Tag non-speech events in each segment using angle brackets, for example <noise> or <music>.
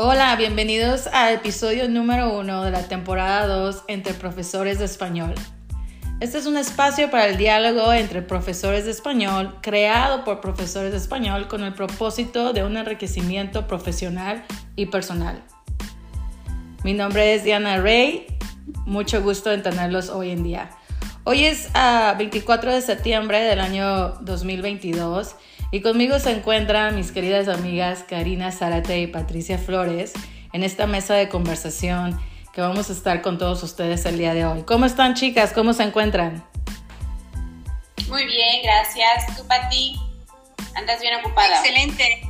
Hola, bienvenidos al episodio número uno de la temporada 2 entre profesores de español. Este es un espacio para el diálogo entre profesores de español, creado por profesores de español con el propósito de un enriquecimiento profesional y personal. Mi nombre es Diana Rey, mucho gusto en tenerlos hoy en día. Hoy es 24 ah, de septiembre del año 2022 y conmigo se encuentran mis queridas amigas Karina Zárate y Patricia Flores en esta mesa de conversación que vamos a estar con todos ustedes el día de hoy. ¿Cómo están chicas? ¿Cómo se encuentran? Muy bien, gracias. ¿Tú, Pati? ¿Andas bien ocupada? Excelente.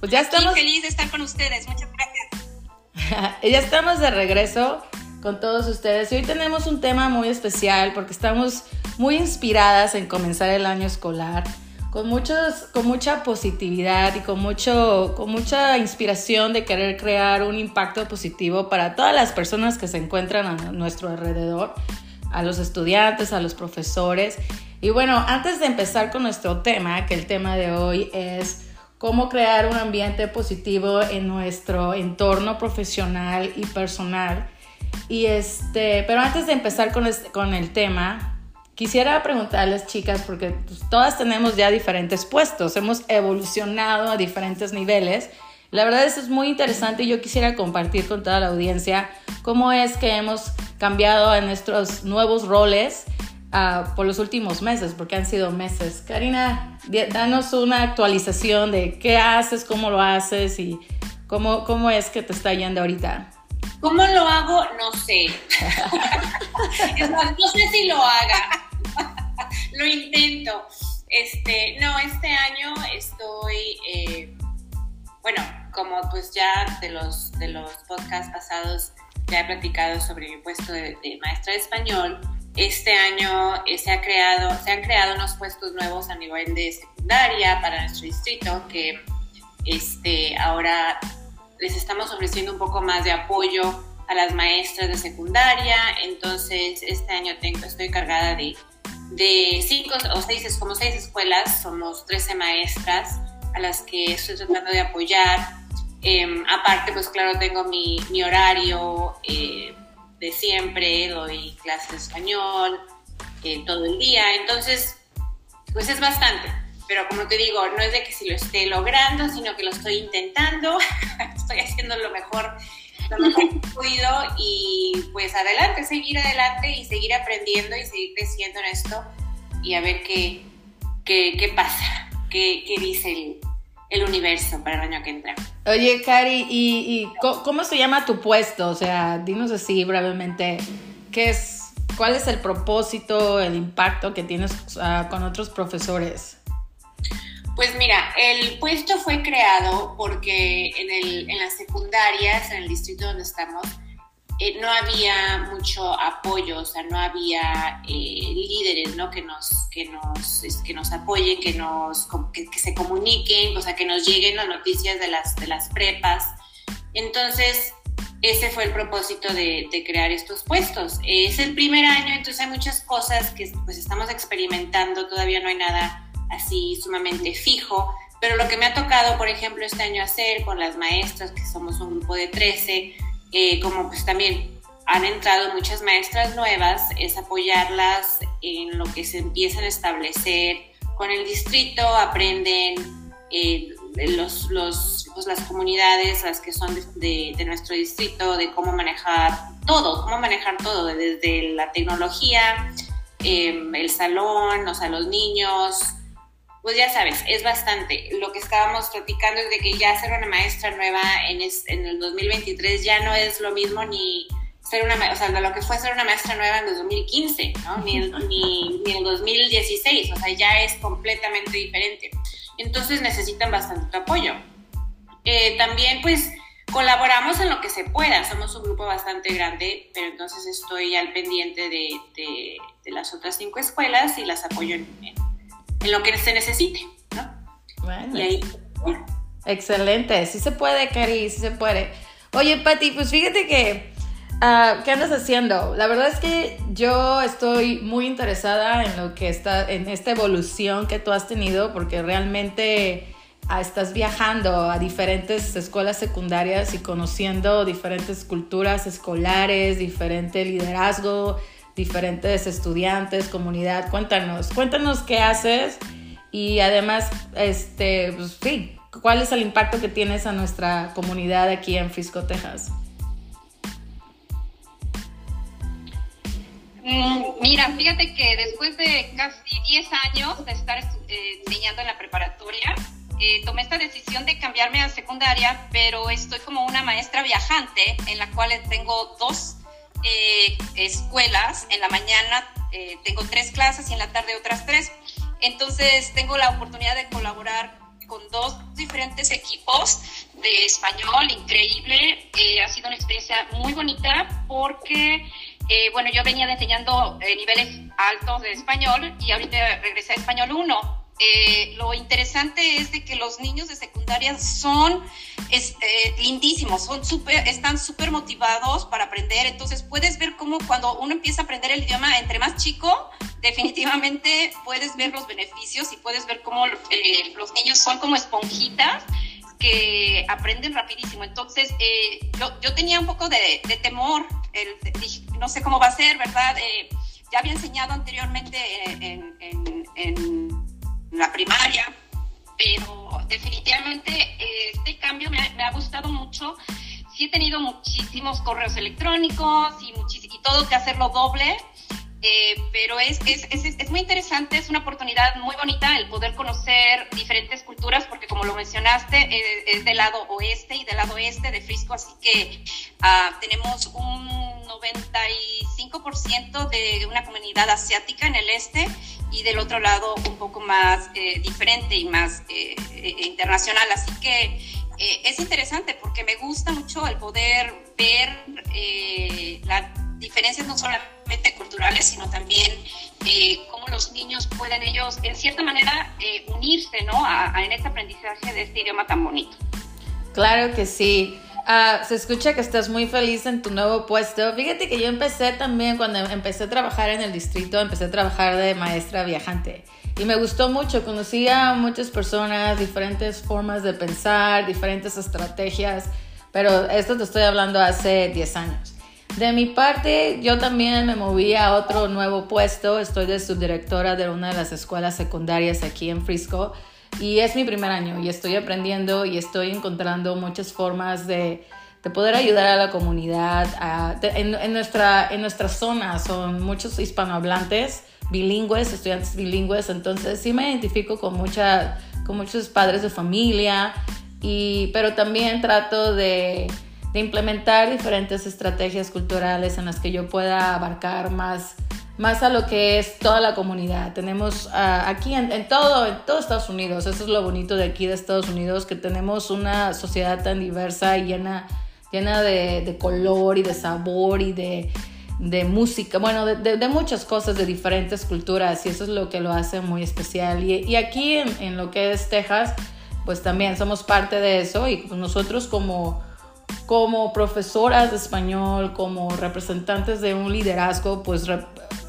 Pues ya estamos... feliz de estar con ustedes. Muchas gracias. <laughs> ya estamos de regreso con todos ustedes y hoy tenemos un tema muy especial porque estamos muy inspiradas en comenzar el año escolar con, muchos, con mucha positividad y con, mucho, con mucha inspiración de querer crear un impacto positivo para todas las personas que se encuentran a nuestro alrededor, a los estudiantes, a los profesores. Y bueno, antes de empezar con nuestro tema, que el tema de hoy es cómo crear un ambiente positivo en nuestro entorno profesional y personal. Y este, pero antes de empezar con, este, con el tema, Quisiera preguntarles, chicas, porque pues, todas tenemos ya diferentes puestos, hemos evolucionado a diferentes niveles. La verdad eso es muy interesante y yo quisiera compartir con toda la audiencia cómo es que hemos cambiado en nuestros nuevos roles uh, por los últimos meses, porque han sido meses. Karina, danos una actualización de qué haces, cómo lo haces y cómo, cómo es que te está yendo ahorita. ¿Cómo lo hago? No sé. <laughs> no sé si lo haga. Lo intento. Este, no, este año estoy, eh, bueno, como pues ya de los, de los podcasts pasados ya he platicado sobre mi puesto de, maestra de español, este año eh, se, ha creado, se han creado unos puestos nuevos a nivel de secundaria para nuestro distrito que este, ahora les estamos ofreciendo un poco más de apoyo a las maestras de secundaria. Entonces, este año tengo, estoy cargada de de cinco o seis, como seis escuelas, somos 13 maestras a las que estoy tratando de apoyar. Em, aparte, pues claro, tengo mi, mi horario eh, de siempre, doy clases de español eh, todo el día, entonces, pues es bastante. Pero como te digo, no es de que si lo esté logrando, sino que lo estoy intentando, <laughs> estoy haciendo lo mejor podido y pues adelante, seguir adelante y seguir aprendiendo y seguir creciendo en esto y a ver qué, qué, pasa, qué, qué dice el, el, universo para el año que entra. Oye, Cari, ¿y, y cómo se llama tu puesto? O sea, dinos así brevemente, ¿qué es, ¿cuál es el propósito, el impacto que tienes con otros profesores? Pues mira, el puesto fue creado porque en, el, en las secundarias, en el distrito donde estamos, eh, no había mucho apoyo, o sea, no había eh, líderes, ¿no? Que nos, que nos, que nos apoyen, que, nos, que, se comuniquen, o sea, que nos lleguen las noticias de las, de las prepas. Entonces, ese fue el propósito de, de, crear estos puestos. Es el primer año, entonces hay muchas cosas que pues estamos experimentando, todavía no hay nada así sumamente fijo, pero lo que me ha tocado, por ejemplo, este año hacer con las maestras, que somos un grupo de 13, eh, como pues también han entrado muchas maestras nuevas, es apoyarlas en lo que se empiezan a establecer con el distrito, aprenden eh, los, los, pues, las comunidades, las que son de, nuestro distrito, de cómo manejar todo, cómo manejar todo, desde la tecnología, eh, el salón, o sea, los niños, pues ya sabes, es bastante. Lo que estábamos platicando es de que ya ser una maestra nueva en, en el 2023 ya no es lo mismo ni ser una, o sea, lo que fue ser una maestra nueva en el 2015, ¿no? Ni, ni, ni en el 2016, o sea, ya es completamente diferente. Entonces necesitan bastante apoyo. Eh, también, pues, colaboramos en lo que se pueda. Somos un grupo bastante grande, pero entonces estoy al pendiente de, de, de las otras cinco escuelas y las apoyo en, en en lo que se necesite, ¿no? Bueno. Y ahí, Excelente, sí se puede, Cari, sí se puede. Oye, Pati, pues fíjate que, uh, ¿qué andas haciendo? La verdad es que yo estoy muy interesada en lo que está, en esta evolución que tú has tenido, porque realmente estás viajando a diferentes escuelas secundarias y conociendo diferentes culturas escolares, diferente liderazgo, diferentes estudiantes, comunidad. Cuéntanos, cuéntanos qué haces y además, este, pues, sí, cuál es el impacto que tienes a nuestra comunidad aquí en Frisco, Texas. Mm, mira, fíjate que después de casi 10 años de estar eh, enseñando en la preparatoria, eh, tomé esta decisión de cambiarme a secundaria, pero estoy como una maestra viajante en la cual tengo dos eh, escuelas. En la mañana tengo tres clases y en la tarde otras tres. Entonces tengo la oportunidad de colaborar con dos diferentes equipos de español, increíble. ha sido una experiencia muy bonita porque eh, bueno, yo venía enseñando eh, niveles altos de español y ahorita regresé a español 1. Eh, lo interesante es de que los niños de secundaria son lindísimos, son super, están súper motivados para aprender. Entonces puedes ver cómo cuando uno empieza a aprender el idioma entre más chico, <laughs> definitivamente puedes ver los beneficios y puedes ver cómo los niños son como esponjitas que aprenden rapidísimo. Entonces, yo, yo, tenía un poco de, de temor no sé cómo va a ser, ¿verdad? Eh, ya había enseñado anteriormente en, la primaria, pero definitivamente eh, este cambio me ha, gustado mucho. Sí he tenido muchísimos correos electrónicos y, todo que hacerlo doble, eh, pero es, es, es, muy interesante, es una oportunidad muy bonita el poder conocer diferentes culturas, porque como lo mencionaste, eh, es del lado oeste y del lado este de Frisco, así que uh, tenemos un 95% de una comunidad asiática en el este y del otro lado un poco más eh, diferente y más eh, internacional, así que es interesante porque me gusta mucho el poder ver la diferencias no solamente culturales, sino también eh, cómo los niños pueden ellos, en cierta manera, eh, unirse ¿no? A, en este aprendizaje de este idioma tan bonito. Claro que sí. Ah, se escucha que estás muy feliz en tu nuevo puesto. Fíjate que yo empecé también, cuando empecé a trabajar en el distrito, empecé a trabajar de maestra viajante. Y me gustó mucho, conocí a muchas personas, diferentes formas de pensar, diferentes estrategias, pero esto te estoy hablando hace 10 años. De mi parte, yo también me moví a otro nuevo puesto. Estoy de subdirectora de una de las escuelas secundarias aquí en Frisco y es mi primer año y estoy aprendiendo y estoy encontrando muchas formas de, de poder ayudar a la comunidad. en, nuestra, en nuestra zona son muchos hispanohablantes, bilingües, estudiantes bilingües, entonces sí me identifico con, mucha, con muchos padres de familia, y, pero también trato de de implementar diferentes estrategias culturales en las que yo pueda abarcar más, más a lo que es toda la comunidad. Tenemos ah, aquí en, todo, en todo Estados Unidos, eso es lo bonito de aquí de Estados Unidos, que tenemos una sociedad tan diversa y llena, llena de, color y de sabor y de, música, bueno, de, muchas cosas de diferentes culturas y eso es lo que lo hace muy especial. Y, aquí en, en, lo que es Texas, pues también somos parte de eso y nosotros como como profesoras de español, como representantes de un liderazgo, pues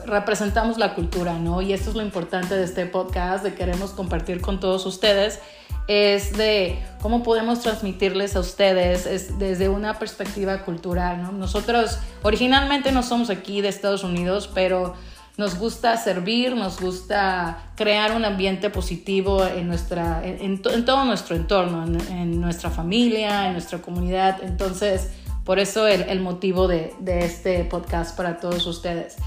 representamos la cultura, ¿no? Y esto es lo importante de este podcast, de queremos compartir con todos ustedes, es de cómo podemos transmitirles a ustedes desde una perspectiva cultural, ¿no? Nosotros originalmente no somos aquí de Estados Unidos, pero nos gusta servir, nos gusta crear un ambiente positivo en, nuestra, en, todo nuestro entorno, en, nuestra familia, en nuestra comunidad. Entonces, por eso el, motivo de, este podcast para todos ustedes.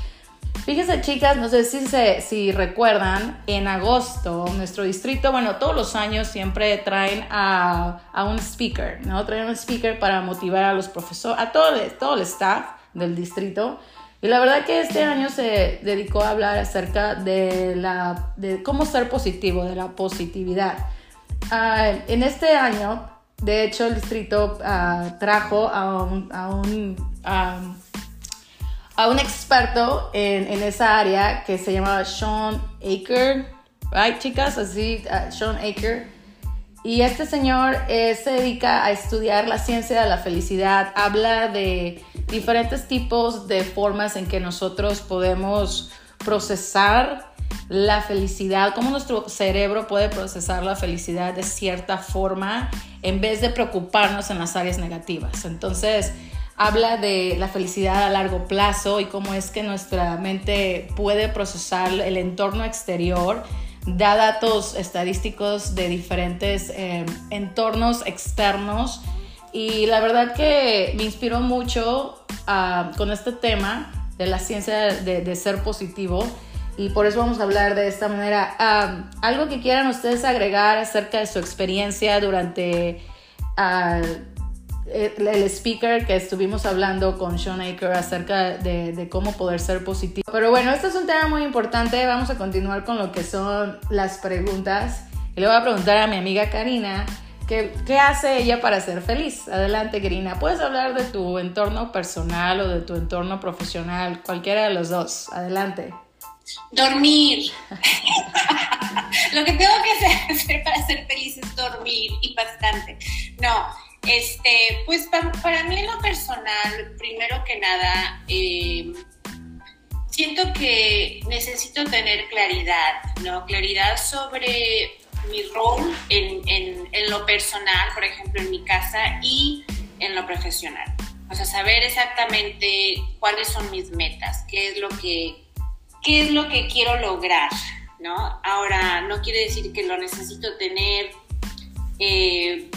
Fíjense chicas, no sé si, se, si recuerdan, en agosto nuestro distrito, bueno, todos los años siempre traen a, un speaker, ¿no? Traen un speaker para motivar a los profesores, a todo, todo el staff del distrito y la verdad que este año se dedicó a hablar acerca de, la, de cómo ser positivo, de la positividad. Ah, en este año, de hecho, el distrito ah, trajo a un, a un, a un experto en, en, esa área que se llama Sean Aker, right, chicas? Así, uh, Sean Aker. Y este señor eh, se dedica a estudiar la ciencia de la felicidad, habla de diferentes tipos de formas en que nosotros podemos procesar la felicidad, cómo nuestro cerebro puede procesar la felicidad de cierta forma en vez de preocuparnos en las áreas negativas. Entonces, habla de la felicidad a largo plazo y cómo es que nuestra mente puede procesar el entorno exterior. Da datos estadísticos de diferentes eh, entornos externos y la verdad que me inspiró mucho ah, con este tema de la ciencia de, ser positivo y por eso vamos a hablar de esta manera. Ah, algo que quieran ustedes agregar acerca de su experiencia durante uh, el speaker que estuvimos hablando con Sean Aker acerca de, cómo poder ser positivo. Pero bueno, este es un tema muy importante. Vamos a continuar con lo que son las preguntas. Y le voy a preguntar a mi amiga Karina ¿Qué, ¿Qué, hace ella para ser feliz? Adelante, Karina. Puedes hablar de tu entorno personal o de tu entorno profesional, cualquiera de los dos. Adelante. Dormir. <laughs> Lo que tengo que hacer <laughs> para ser feliz es dormir y bastante. No, este, pues para, mí en lo personal, primero que nada, eh, siento que necesito tener claridad, ¿no? Claridad sobre mi rol en, en, lo personal, por ejemplo, en mi casa y en lo profesional. O sea, saber exactamente cuáles son mis metas, qué es lo que, qué es lo que quiero lograr, ¿no? Ahora, no quiere decir que lo necesito tener eh,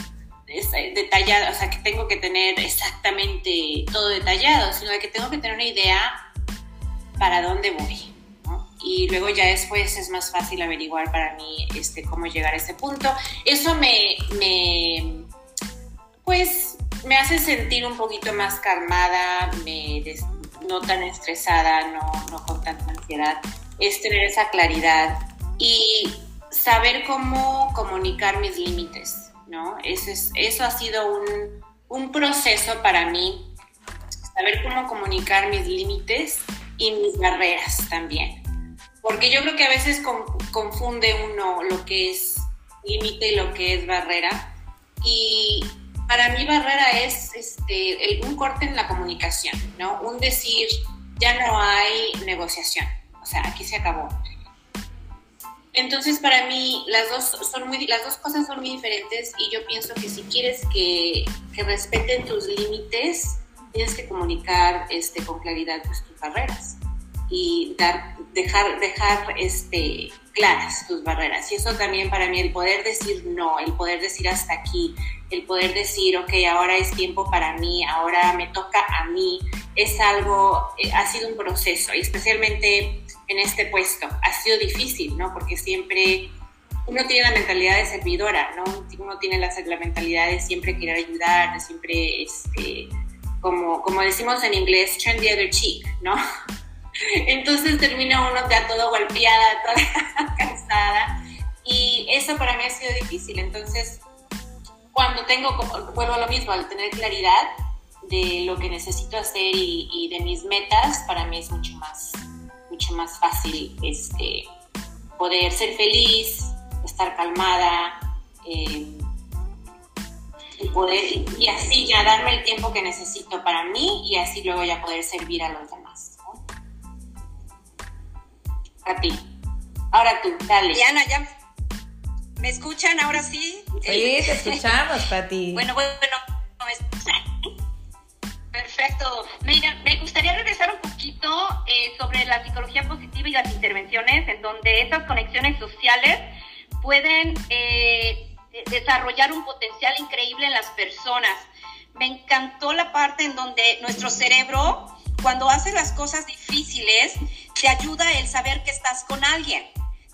detallado, o sea, que tengo que tener exactamente todo detallado, sino que tengo que tener una idea para dónde voy y luego ya después es más fácil averiguar para mí este, cómo llegar a ese punto. Eso me, me pues, me hace sentir un poquito más calmada, no tan estresada, no con tanta ansiedad, es tener esa claridad y saber cómo comunicar mis límites, ¿no? Eso, es, eso ha sido un, un proceso para mí, saber cómo comunicar mis límites y mis barreras también porque yo creo que a veces confunde uno lo que es límite y lo que es barrera. Y para mí barrera es este, un corte en la comunicación, ¿no? Un decir, ya no hay negociación, o sea, aquí se acabó. Entonces, para mí, las dos, son muy, las dos cosas son muy diferentes y yo pienso que si quieres que, que respeten tus límites, tienes que comunicar este, con claridad pues, tus barreras y dar, dejar, dejar este, claras tus barreras. Y eso también para mí, el poder decir no, el poder decir hasta aquí, el poder decir, ok, ahora es tiempo para mí, ahora me toca a mí, es algo, eh, ha sido un proceso, y especialmente en este puesto, ha sido difícil, ¿no? Porque siempre uno tiene la mentalidad de servidora, ¿no? Uno tiene la, la mentalidad de siempre querer ayudar, de siempre, este, como, como decimos en inglés, turn the other cheek, ¿no? <laughs> Entonces termina uno ya todo golpeada, toda <laughs> cansada. Y eso para mí ha sido difícil. Entonces, cuando tengo, vuelvo a lo mismo, al tener claridad de lo que necesito hacer y, de mis metas, para mí es mucho más, mucho más fácil este, poder ser feliz, estar calmada. Eh, y poder y así ya darme el tiempo que necesito para mí y así luego ya poder servir a los demás a ti. Ahora tú, dale. Diana, ya me escuchan ahora sí. Sí, te escuchamos, Pati. bueno, bueno, Perfecto. Me gustaría regresar un poquito eh, sobre la psicología positiva y las intervenciones, en donde esas conexiones sociales pueden eh, desarrollar un potencial increíble en las personas. Me encantó la parte en donde nuestro cerebro, cuando hace las cosas difíciles, te ayuda el saber que estás con alguien.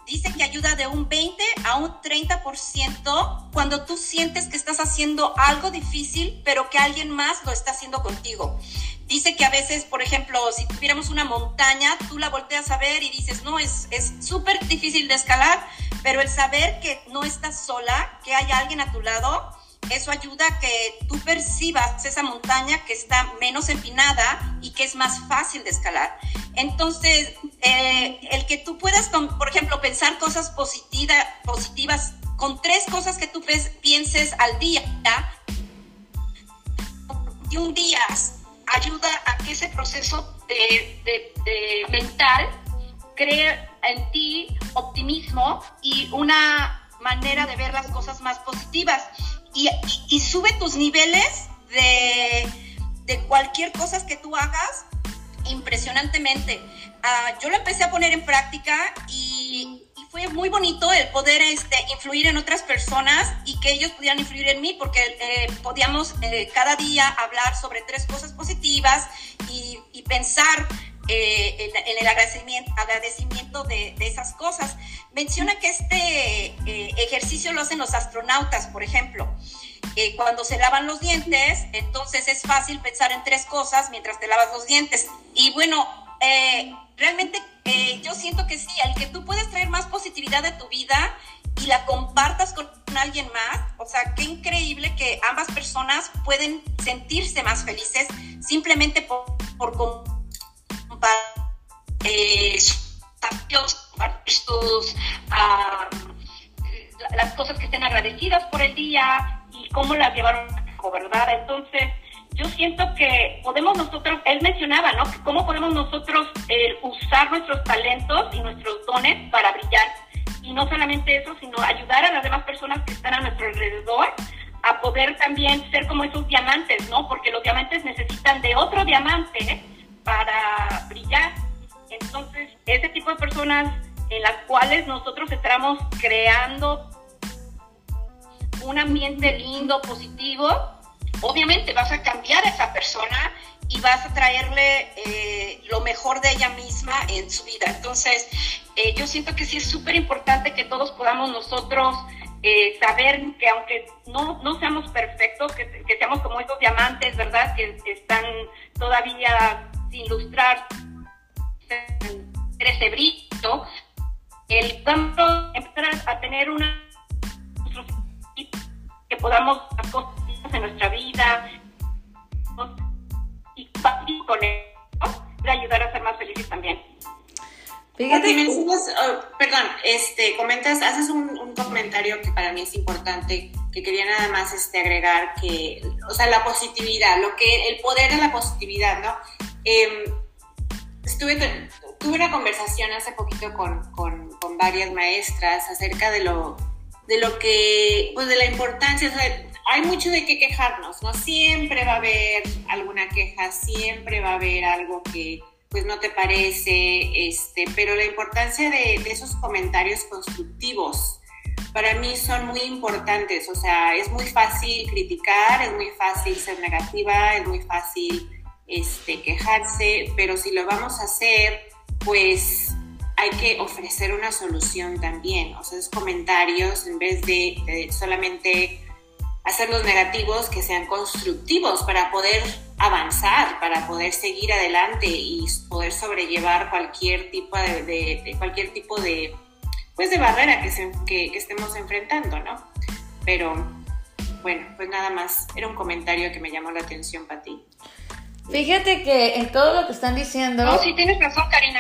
Dice que ayuda de un 20 a un 30% cuando tú sientes que estás haciendo algo difícil, pero que alguien más lo está haciendo contigo. Dice que a veces, por ejemplo, si tuviéramos una montaña, tú la volteas a ver y dices, no, es súper difícil de escalar, pero el saber que no estás sola, que hay alguien a tu lado, eso ayuda a que tú percibas esa montaña que está menos empinada y que es más fácil de escalar. Entonces, eh, el que tú puedas, por ejemplo, pensar cosas positivas con tres cosas que tú pienses al día, y un día ayuda a que ese proceso mental cree en ti optimismo y una manera de ver las cosas más positivas. Y, y, sube tus niveles de, de, cualquier cosa que tú hagas impresionantemente. Uh, yo lo empecé a poner en práctica y, y, fue muy bonito el poder este, influir en otras personas y que ellos pudieran influir en mí porque eh, podíamos eh, cada día hablar sobre tres cosas positivas y, y pensar eh, en, el agradecimiento, agradecimiento de, esas cosas. Menciona que este eh, ejercicio lo hacen los astronautas, por ejemplo. Eh, cuando se lavan los dientes, entonces es fácil pensar en tres cosas mientras te lavas los dientes. Y bueno, realmente yo siento que sí, al que tú puedes traer más positividad a tu vida y la compartas con alguien más, o sea, qué increíble que ambas personas pueden sentirse más felices simplemente por, por eh, sus, las cosas que estén agradecidas por el día cómo las llevaron a cabo, ¿verdad? Entonces, yo siento que podemos nosotros, él mencionaba, ¿no? cómo podemos nosotros eh, usar nuestros talentos y nuestros dones para brillar. Y no solamente eso, sino ayudar a las demás personas que están a nuestro alrededor a poder también ser como esos diamantes, ¿no? Porque los diamantes necesitan de otro diamante para brillar. Entonces, ese tipo de personas en las cuales nosotros estamos creando un ambiente lindo, positivo, obviamente vas a cambiar a esa persona y vas a traerle eh, lo mejor de ella misma en su vida. Entonces, eh, yo siento que sí es súper importante que todos podamos nosotros eh, saber que aunque no, no seamos perfectos, que, que, seamos como esos diamantes, ¿verdad? Que están todavía ilustrar ese brillo, el empezar a tener una podamos hacer cosas en nuestra vida y con eso ayudar a ser más felices también. Fíjate, oh, perdón, este, comentas, haces un, un, comentario que para mí es importante, que quería nada más este, agregar que, o sea, la positividad, lo que, el poder de la positividad, ¿no? Eh, estuve, tuve una conversación hace poquito con, con, con, varias maestras acerca de lo, de lo que, pues de la importancia, o sea, hay mucho de qué quejarnos, ¿no? Siempre va a haber alguna queja, siempre va a haber algo que pues no te parece, este, pero la importancia de, de esos comentarios constructivos para mí son muy importantes, o sea, es muy fácil criticar, es muy fácil ser negativa, es muy fácil este, quejarse, pero si lo vamos a hacer, pues hay que ofrecer una solución también. O sea, esos comentarios, en vez de, solamente hacer los negativos, que sean constructivos para poder avanzar, para poder seguir adelante y poder sobrellevar cualquier tipo de, cualquier tipo de, pues de barrera que, que, que estemos enfrentando, ¿no? Pero bueno, pues nada más, era un comentario que me llamó la atención para ti. Fíjate que en todo lo que están diciendo. No, sí tienes razón, Karina.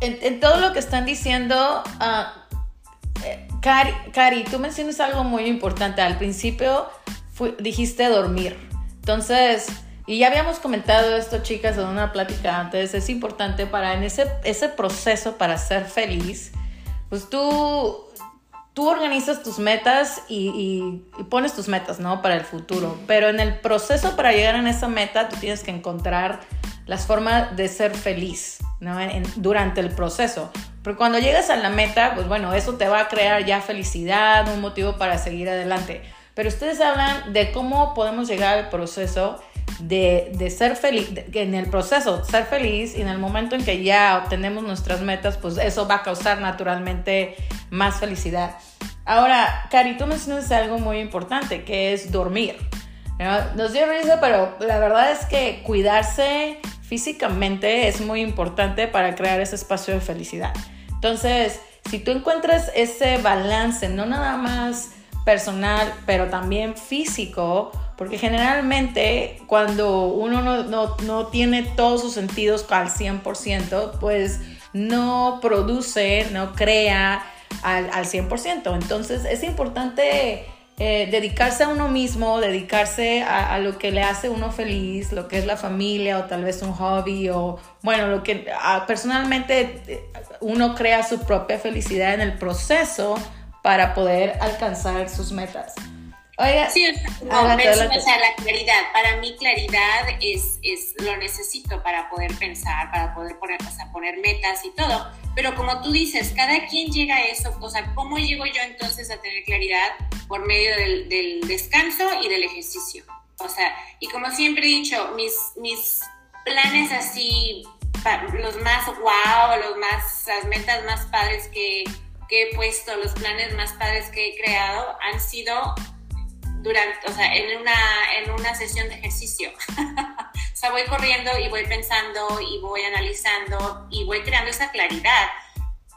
En, todo lo que están diciendo, uh, Cari, Cari, tú mencionas algo muy importante. Al principio dijiste dormir. Entonces, y ya habíamos comentado esto, chicas, en una plática antes. Es importante para en ese, ese proceso para ser feliz, pues tú tú organizas tus metas y, pones tus metas, ¿no? Para el futuro. Pero en el proceso para llegar a esa meta, tú tienes que encontrar las formas de ser feliz, ¿no? durante el proceso. Porque cuando llegas a la meta, pues bueno, eso te va a crear ya felicidad, un motivo para seguir adelante. Pero ustedes hablan de cómo podemos llegar al proceso de, ser feliz, en el proceso ser feliz y en el momento en que ya obtenemos nuestras metas, pues eso va a causar naturalmente más felicidad. Ahora, Cari, tú mencionas algo muy importante, que es dormir. Nos dio risa, pero la verdad es que cuidarse físicamente es muy importante para crear ese espacio de felicidad. Entonces, si tú encuentras ese balance, no nada más personal, pero también físico, porque generalmente cuando uno no, tiene todos sus sentidos al 100%, pues no produce, no crea al, al 100%. Entonces es importante eh, dedicarse a uno mismo, dedicarse a, lo que le hace uno feliz, lo que es la familia o tal vez un hobby o bueno, lo que personalmente eh, uno crea su propia felicidad en el proceso para poder alcanzar sus metas. Oiga, sí, no, la claridad. Para mí claridad es, es, lo necesito para poder pensar, para poder poner, o poner metas y todo. Pero como tú dices, cada quien llega a eso. O sea, ¿cómo llego yo entonces a tener claridad? Por medio del, del descanso y del ejercicio. O sea, y como siempre he dicho, mis, mis planes así, los más wow, los más, las metas más padres que, que he puesto, los planes más padres que he creado han sido durante, o sea, en una, en una sesión de ejercicio. <laughs> o sea, voy corriendo y voy pensando y voy analizando y voy creando esa claridad.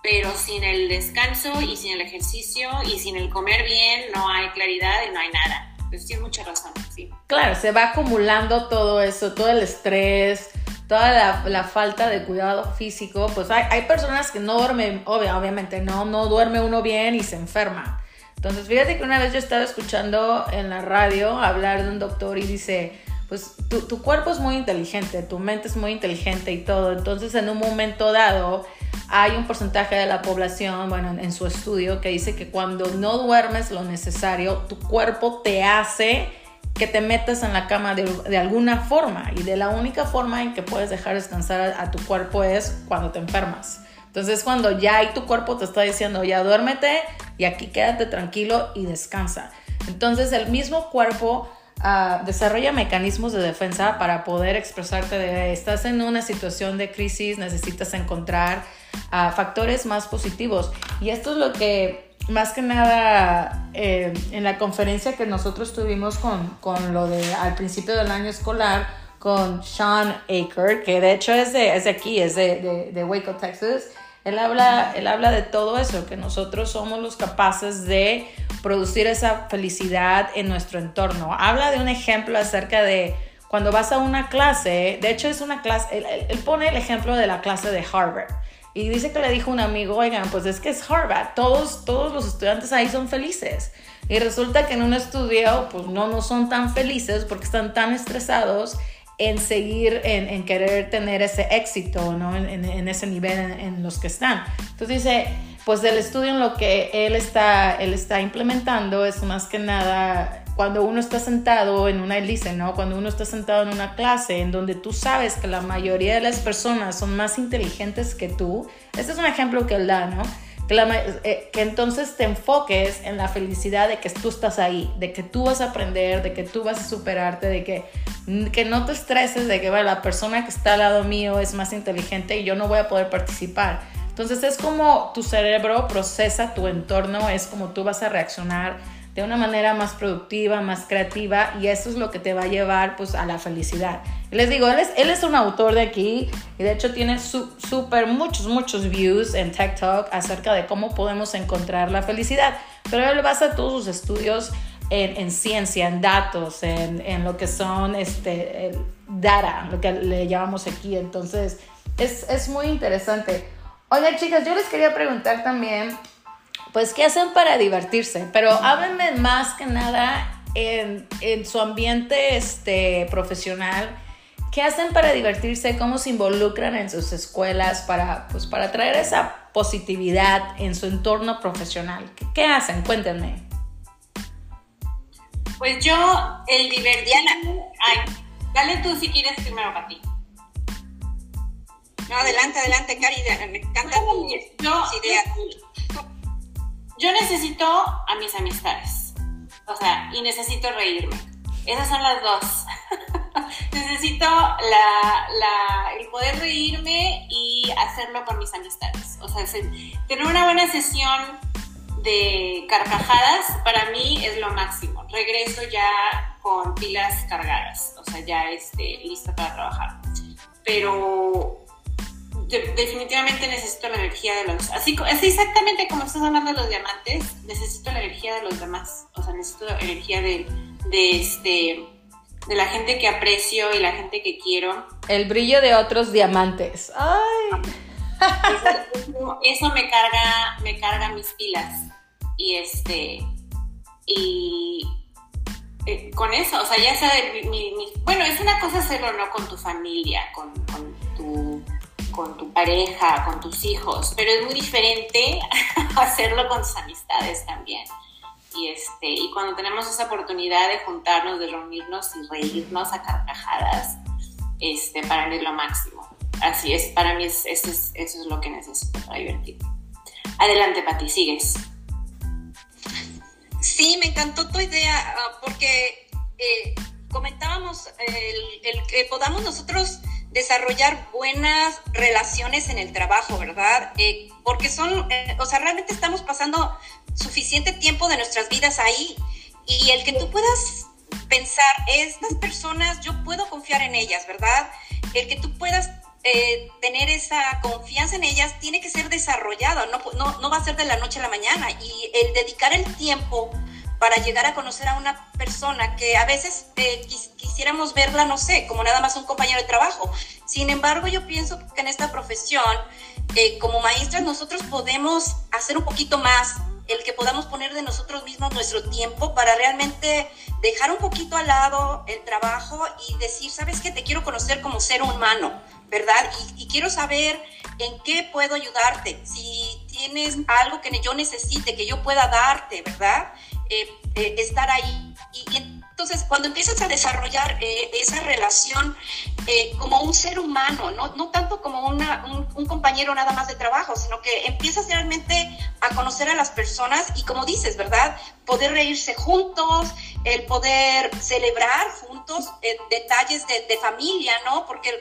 Pero sin el descanso y sin el ejercicio y sin el comer bien no hay claridad y no hay nada. Pues tienes mucha razón, sí. Claro, se va acumulando todo eso, todo el estrés, toda la, la, falta de cuidado físico, pues hay, hay personas que no duermen, obviamente no, no duerme uno bien y se enferma. Entonces, fíjate que una vez yo estaba escuchando en la radio hablar de un doctor y dice, pues tu, cuerpo es muy inteligente, tu mente es muy inteligente y todo. Entonces, en un momento dado, hay un porcentaje de la población, bueno, en, su estudio, que dice que cuando no duermes lo necesario, tu cuerpo te hace que te metas en la cama de, de alguna forma. Y de la única forma en que puedes dejar descansar a tu cuerpo es cuando te enfermas. Entonces cuando ya ahí tu cuerpo te está diciendo, ya duérmete y aquí quédate tranquilo y descansa. Entonces el mismo cuerpo ah, desarrolla mecanismos de defensa para poder expresarte de, estás en una situación de crisis, necesitas encontrar ah, factores más positivos. Y esto es lo que más que nada eh, en la conferencia que nosotros tuvimos con, con lo de al principio del año escolar, con Sean Aker, que de hecho es de, es de aquí, es de, de, de Waco, Texas. Él habla, él habla de todo eso, que nosotros somos los capaces de producir esa felicidad en nuestro entorno. Habla de un ejemplo acerca de cuando vas a una clase, de hecho es una clase, él, pone el ejemplo de la clase de Harvard. Y dice que le dijo un amigo, oigan, pues es que es Harvard, todos, todos los estudiantes ahí son felices. Y resulta que en un estudio, pues no, no son tan felices porque están tan estresados en seguir, en, querer tener ese éxito, ¿no? En, ese nivel en, los que están. Entonces dice, pues del estudio en lo que él está, él está implementando es más que nada cuando uno está sentado en una dice, ¿no? Cuando uno está sentado en una clase en donde tú sabes que la mayoría de las personas son más inteligentes que tú, este es un ejemplo que él da, ¿no? Eh, que, entonces te enfoques en la felicidad de que tú estás ahí, de que tú vas a aprender, de que tú vas a superarte, de que, que no te estreses de que la persona que está al lado mío es más inteligente y yo no voy a poder participar. Entonces es como tu cerebro procesa tu entorno, es como tú vas a reaccionar de una manera más productiva, más creativa y eso es lo que te va a llevar pues a la felicidad. Les digo, él es, un autor de aquí y de hecho tiene súper muchos, muchos views en TikTok acerca de cómo podemos encontrar la felicidad, pero él basa todos sus estudios en, en ciencia, en datos, en, en, lo que son este, data, lo que le llamamos aquí, entonces es, es muy interesante. Oigan chicas, yo les quería preguntar también pues, ¿qué hacen para divertirse? Pero háblenme más que nada en, su ambiente este, profesional. ¿Qué hacen para divertirse? ¿Cómo se involucran en sus escuelas para, pues, para traer esa positividad en su entorno profesional? ¿Qué, hacen? Cuéntenme. Pues yo, el divertir... Ay, dale tú si quieres primero para ti. No, adelante, adelante, Cari, me encanta tu idea yo necesito a mis amistades, o sea, y necesito reírme. Esas son las dos. <laughs> necesito el poder reírme y hacerlo con mis amistades. O sea, tener una buena sesión de carcajadas para mí es lo máximo. Regreso ya con pilas cargadas, o sea, ya este, lista para trabajar. Pero definitivamente necesito la energía de los... Así, así exactamente como estás hablando de los diamantes, necesito la energía de los demás. O sea, necesito la energía de, de, este, de la gente que aprecio y la gente que quiero. El brillo de otros diamantes. ¡Ay! Eso, me carga, me carga mis pilas. Y este... y eh, con eso, o sea, ya sea de mi, bueno, es una cosa hacerlo no con tu familia, con, con, tu, con tu pareja, con tus hijos, pero es muy diferente <laughs> hacerlo con tus amistades también. Y, este, y cuando tenemos esa oportunidad de juntarnos, de reunirnos y reírnos a carcajadas, este, para mí es lo máximo. Así es, para mí es, eso, es, eso es lo que necesito para divertirme. Adelante, Pati, sigues. Sí, me encantó tu idea ah, porque eh, comentábamos el, que podamos nosotros desarrollar buenas relaciones en el trabajo, ¿verdad? Eh, porque son, eh, o sea, realmente estamos pasando suficiente tiempo de nuestras vidas ahí y el que tú puedas pensar, estas personas, yo puedo confiar en ellas, ¿verdad? El que tú puedas eh, tener esa confianza en ellas tiene que ser desarrollado, no, no, no, va a ser de la noche a la mañana. Y el dedicar el tiempo para llegar a conocer a una persona que a veces eh, quisiéramos verla, no sé, como nada más un compañero de trabajo. Sin embargo, yo pienso que en esta profesión, eh, como maestras, nosotros podemos hacer un poquito más, el que podamos poner de nosotros mismos nuestro tiempo para realmente dejar un poquito al lado el trabajo y decir, ¿sabes qué? Te quiero conocer como ser humano ¿verdad? Y, quiero saber en qué puedo ayudarte, si tienes algo que yo necesite, que yo pueda darte, ¿verdad? Eh, eh, estar ahí. Y, entonces, cuando empiezas a desarrollar eh, esa relación como un ser humano, no, no tanto como una, un, un, compañero nada más de trabajo, sino que empiezas realmente a conocer a las personas y como dices, ¿verdad? Poder reírse juntos, el poder celebrar juntos eh, detalles de, familia, ¿no? Porque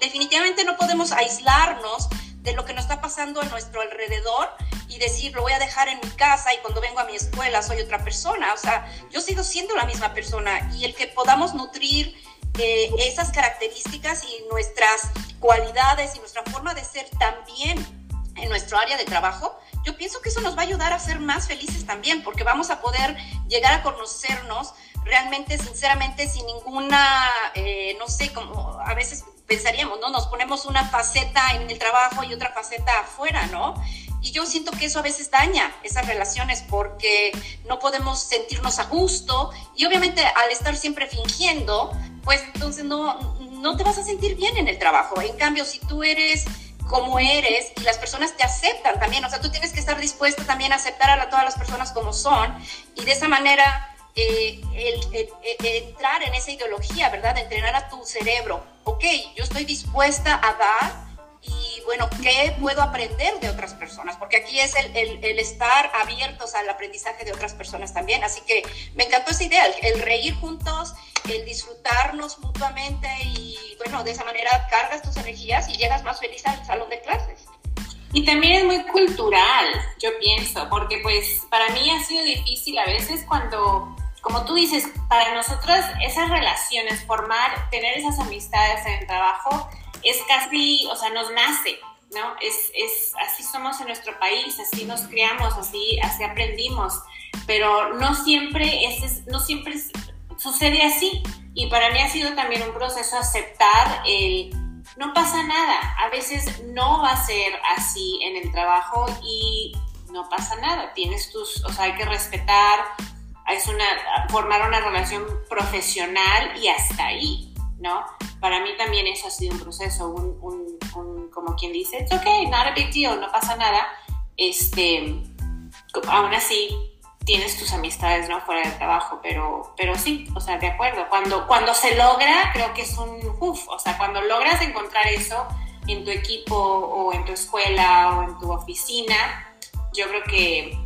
definitivamente no podemos aislarnos de lo que nos está pasando a nuestro alrededor y decir, lo voy a dejar en mi casa y cuando vengo a mi escuela soy otra persona. O sea, yo sigo siendo la misma persona y el que podamos nutrir eh, esas características y nuestras cualidades y nuestra forma de ser también en nuestro área de trabajo, yo pienso que eso nos va a ayudar a ser más felices también, porque vamos a poder llegar a conocernos realmente, sinceramente, sin ninguna, eh, no sé, como a veces pensaríamos, ¿no? Nos ponemos una faceta en el trabajo y otra faceta afuera, ¿no? Y yo siento que eso a veces daña esas relaciones porque no podemos sentirnos a gusto y obviamente al estar siempre fingiendo, pues entonces no, no te vas a sentir bien en el trabajo. En cambio, si tú eres como eres y las personas te aceptan también. O sea, tú tienes que estar dispuesta también a aceptar a todas las personas como son y de esa manera eh, entrar en esa ideología, ¿verdad? entrenar a tu cerebro. Ok, yo estoy dispuesta a dar y bueno, ¿qué puedo aprender de otras personas? Porque aquí es el, el, estar abiertos al aprendizaje de otras personas también. Así que me encantó esa idea, el, reír juntos, el disfrutarnos mutuamente y bueno, de esa manera cargas tus energías y llegas más feliz al salón de clases. Y también es muy cultural, yo pienso, porque pues para mí ha sido difícil a veces cuando, como tú dices, para nosotros esas relaciones, formar, tener esas amistades en el trabajo, es casi, o sea, nos nace, ¿no? Es, es, así somos en nuestro país, así nos criamos, así, así aprendimos, pero no siempre, es, no siempre sucede así. Y para mí ha sido también un proceso aceptar el, no pasa nada, a veces no va a ser así en el trabajo y no pasa nada, tienes tus, o sea, hay que respetar, es una, formar una relación profesional y hasta ahí, ¿no? Para mí también eso ha sido un proceso, un, un, como quien dice, it's okay, not a big deal, no pasa nada. Este, aún así, tienes tus amistades, ¿no? Fuera del trabajo, pero, pero sí, o sea, de acuerdo. Cuando, cuando se logra, creo que es un uff, o sea, cuando logras encontrar eso en tu equipo o en tu escuela o en tu oficina, yo creo que,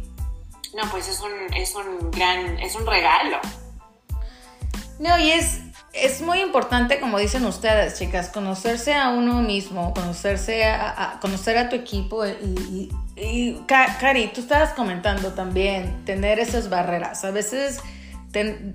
no, pues es un, es un gran, es un regalo. No, y es, es muy importante, como dicen ustedes, chicas, conocerse a uno mismo, conocerse a, conocer a tu equipo y, y, Cari, tú estabas comentando también tener esas barreras. A veces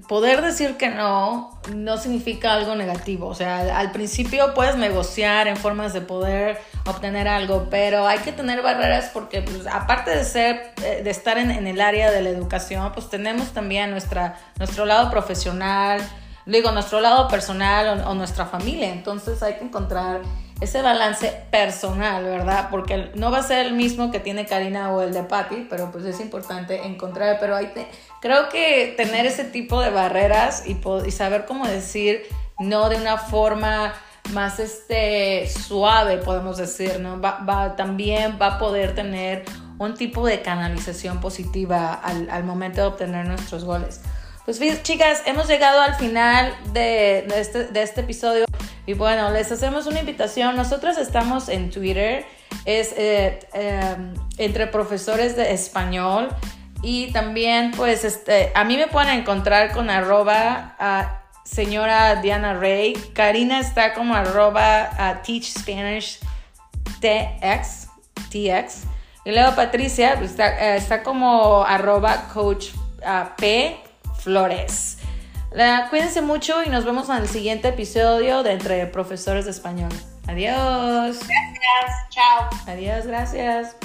poder decir que no no significa algo negativo. O sea, al, principio puedes negociar en formas de poder obtener algo, pero hay que tener barreras porque pues, aparte de ser, eh, de estar en, en, el área de la educación, pues tenemos también nuestra, nuestro lado profesional digo, nuestro lado personal o, nuestra familia. Entonces hay que encontrar ese balance personal, ¿verdad? Porque no va a ser el mismo que tiene Karina o el de Patty, pero pues es importante encontrar, pero hay creo que tener ese tipo de barreras y, y saber cómo decir no de una forma más este, suave, podemos decir, ¿no? Va, también va a poder tener un tipo de canalización positiva al, al momento de obtener nuestros goles. Pues chicas, hemos llegado al final de, este, de, este, episodio y bueno, les hacemos una invitación. Nosotros estamos en Twitter, es eh, em, entre profesores de español y también pues este, a mí me pueden encontrar con arroba señora Diana Rey. Karina está como arroba uh, Teach Spanish TX, TX. Y luego Patricia pues, está, eh, está como arroba coach uh, P Flores. Cuídense mucho y nos vemos en el siguiente episodio de Entre Profesores de Español. Adiós. Gracias. Chao. Adiós, gracias.